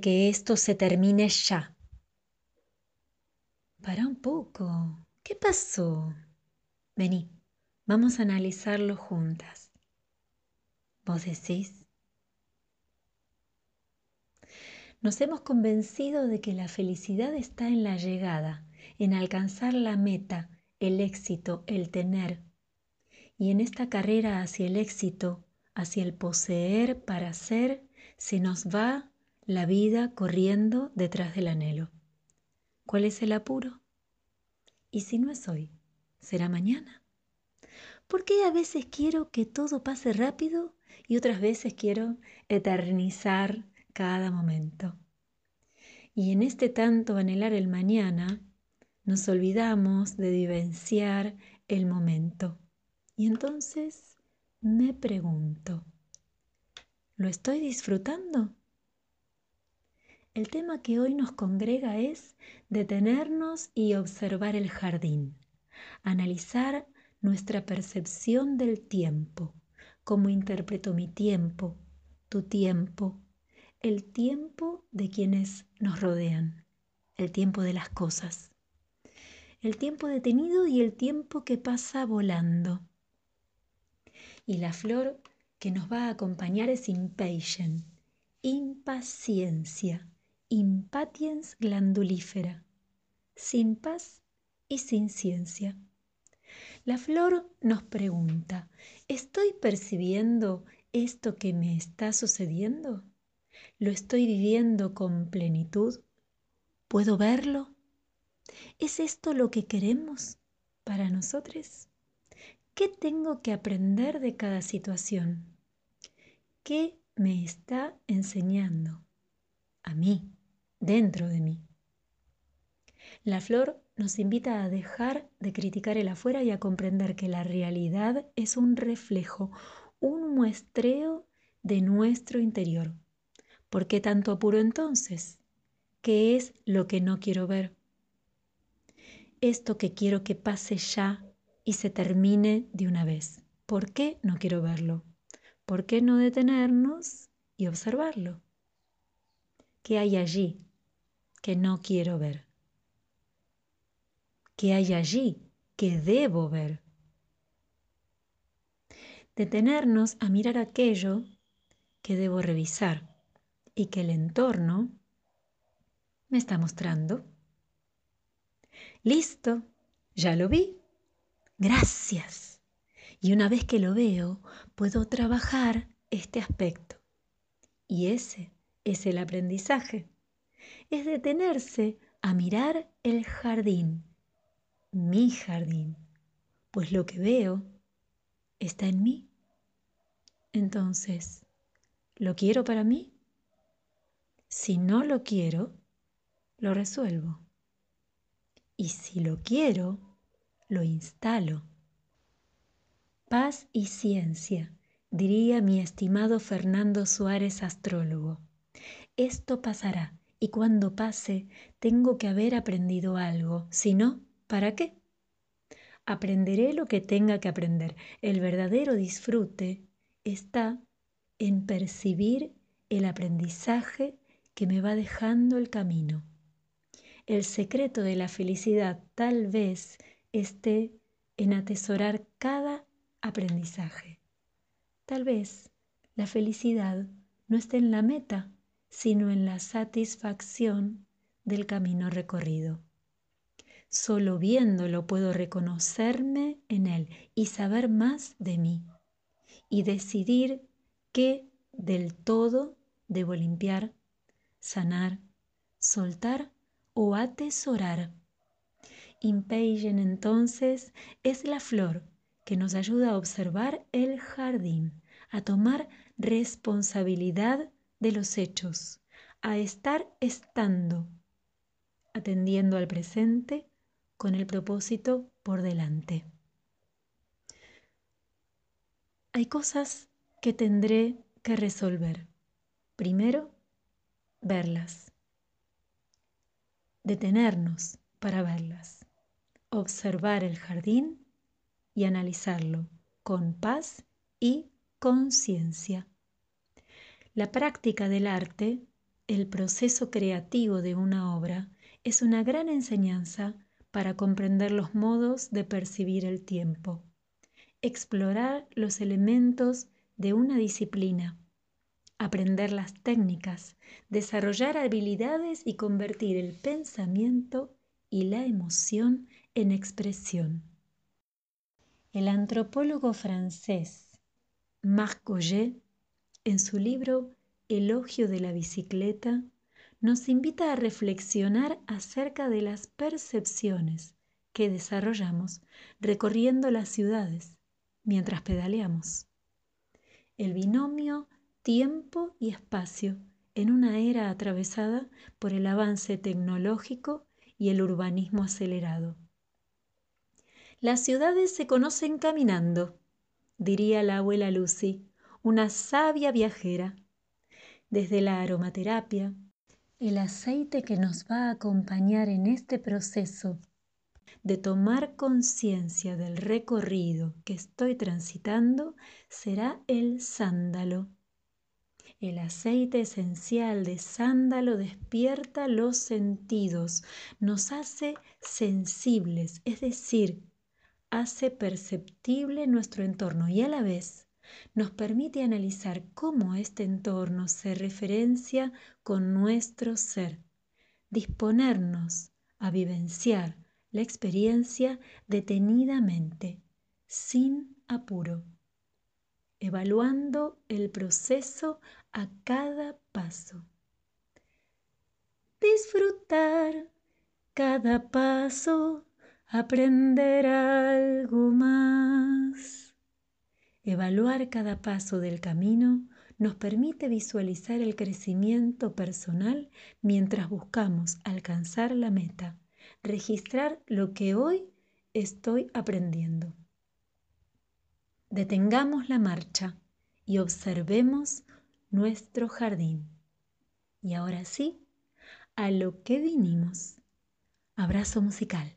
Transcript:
que esto se termine ya. Para un poco. ¿Qué pasó? Vení, vamos a analizarlo juntas. ¿Vos decís? Nos hemos convencido de que la felicidad está en la llegada, en alcanzar la meta, el éxito, el tener. Y en esta carrera hacia el éxito, hacia el poseer para ser, se nos va la vida corriendo detrás del anhelo. ¿Cuál es el apuro? ¿Y si no es hoy? ¿Será mañana? ¿Por qué a veces quiero que todo pase rápido y otras veces quiero eternizar cada momento. Y en este tanto anhelar el mañana, nos olvidamos de vivenciar el momento. Y entonces me pregunto, ¿lo estoy disfrutando? El tema que hoy nos congrega es detenernos y observar el jardín, analizar nuestra percepción del tiempo, cómo interpreto mi tiempo, tu tiempo, el tiempo de quienes nos rodean, el tiempo de las cosas, el tiempo detenido y el tiempo que pasa volando. Y la flor que nos va a acompañar es impatient, impaciencia, impatiens glandulífera, sin paz y sin ciencia. La flor nos pregunta, ¿estoy percibiendo esto que me está sucediendo? ¿Lo estoy viviendo con plenitud? ¿Puedo verlo? ¿Es esto lo que queremos para nosotros? ¿Qué tengo que aprender de cada situación? ¿Qué me está enseñando a mí, dentro de mí? La flor nos invita a dejar de criticar el afuera y a comprender que la realidad es un reflejo, un muestreo de nuestro interior. ¿Por qué tanto apuro entonces? ¿Qué es lo que no quiero ver? Esto que quiero que pase ya y se termine de una vez. ¿Por qué no quiero verlo? ¿Por qué no detenernos y observarlo? ¿Qué hay allí que no quiero ver? ¿Qué hay allí que debo ver? Detenernos a mirar aquello que debo revisar y que el entorno me está mostrando. Listo, ya lo vi. Gracias. Y una vez que lo veo, puedo trabajar este aspecto. Y ese es el aprendizaje. Es detenerse a mirar el jardín, mi jardín, pues lo que veo está en mí. Entonces, ¿lo quiero para mí? Si no lo quiero, lo resuelvo. Y si lo quiero, lo instalo. Paz y ciencia, diría mi estimado Fernando Suárez, astrólogo. Esto pasará y cuando pase tengo que haber aprendido algo, si no, ¿para qué? Aprenderé lo que tenga que aprender. El verdadero disfrute está en percibir el aprendizaje que me va dejando el camino. El secreto de la felicidad tal vez esté en atesorar cada aprendizaje. Tal vez la felicidad no esté en la meta, sino en la satisfacción del camino recorrido. Solo viéndolo puedo reconocerme en él y saber más de mí y decidir qué del todo debo limpiar sanar, soltar o atesorar. Impatient entonces es la flor que nos ayuda a observar el jardín, a tomar responsabilidad de los hechos, a estar estando, atendiendo al presente con el propósito por delante. Hay cosas que tendré que resolver. Primero, verlas, detenernos para verlas, observar el jardín y analizarlo con paz y conciencia. La práctica del arte el proceso creativo de una obra es una gran enseñanza para comprender los modos de percibir el tiempo, explorar los elementos de una disciplina, aprender las técnicas, desarrollar habilidades y convertir el pensamiento y la emoción en expresión. El antropólogo francés Marc Goyer, en su libro Elogio de la bicicleta, nos invita a reflexionar acerca de las percepciones que desarrollamos recorriendo las ciudades mientras pedaleamos. El binomio tiempo y espacio en una era atravesada por el avance tecnológico y el urbanismo acelerado. Las ciudades se conocen caminando, diría la abuela Lucy, una sabia viajera. Desde la aromaterapia, el aceite que nos va a acompañar en este proceso de tomar conciencia del recorrido que estoy transitando será el sándalo. El aceite esencial de sándalo despierta los sentidos, nos hace sensibles, es decir, hace perceptible nuestro entorno y a la vez nos permite analizar cómo este entorno se referencia con nuestro ser, disponernos a vivenciar la experiencia detenidamente, sin apuro, evaluando el proceso a cada paso. Disfrutar cada paso aprender algo más. Evaluar cada paso del camino nos permite visualizar el crecimiento personal mientras buscamos alcanzar la meta, registrar lo que hoy estoy aprendiendo. Detengamos la marcha y observemos nuestro jardín. Y ahora sí, a lo que vinimos. Abrazo musical.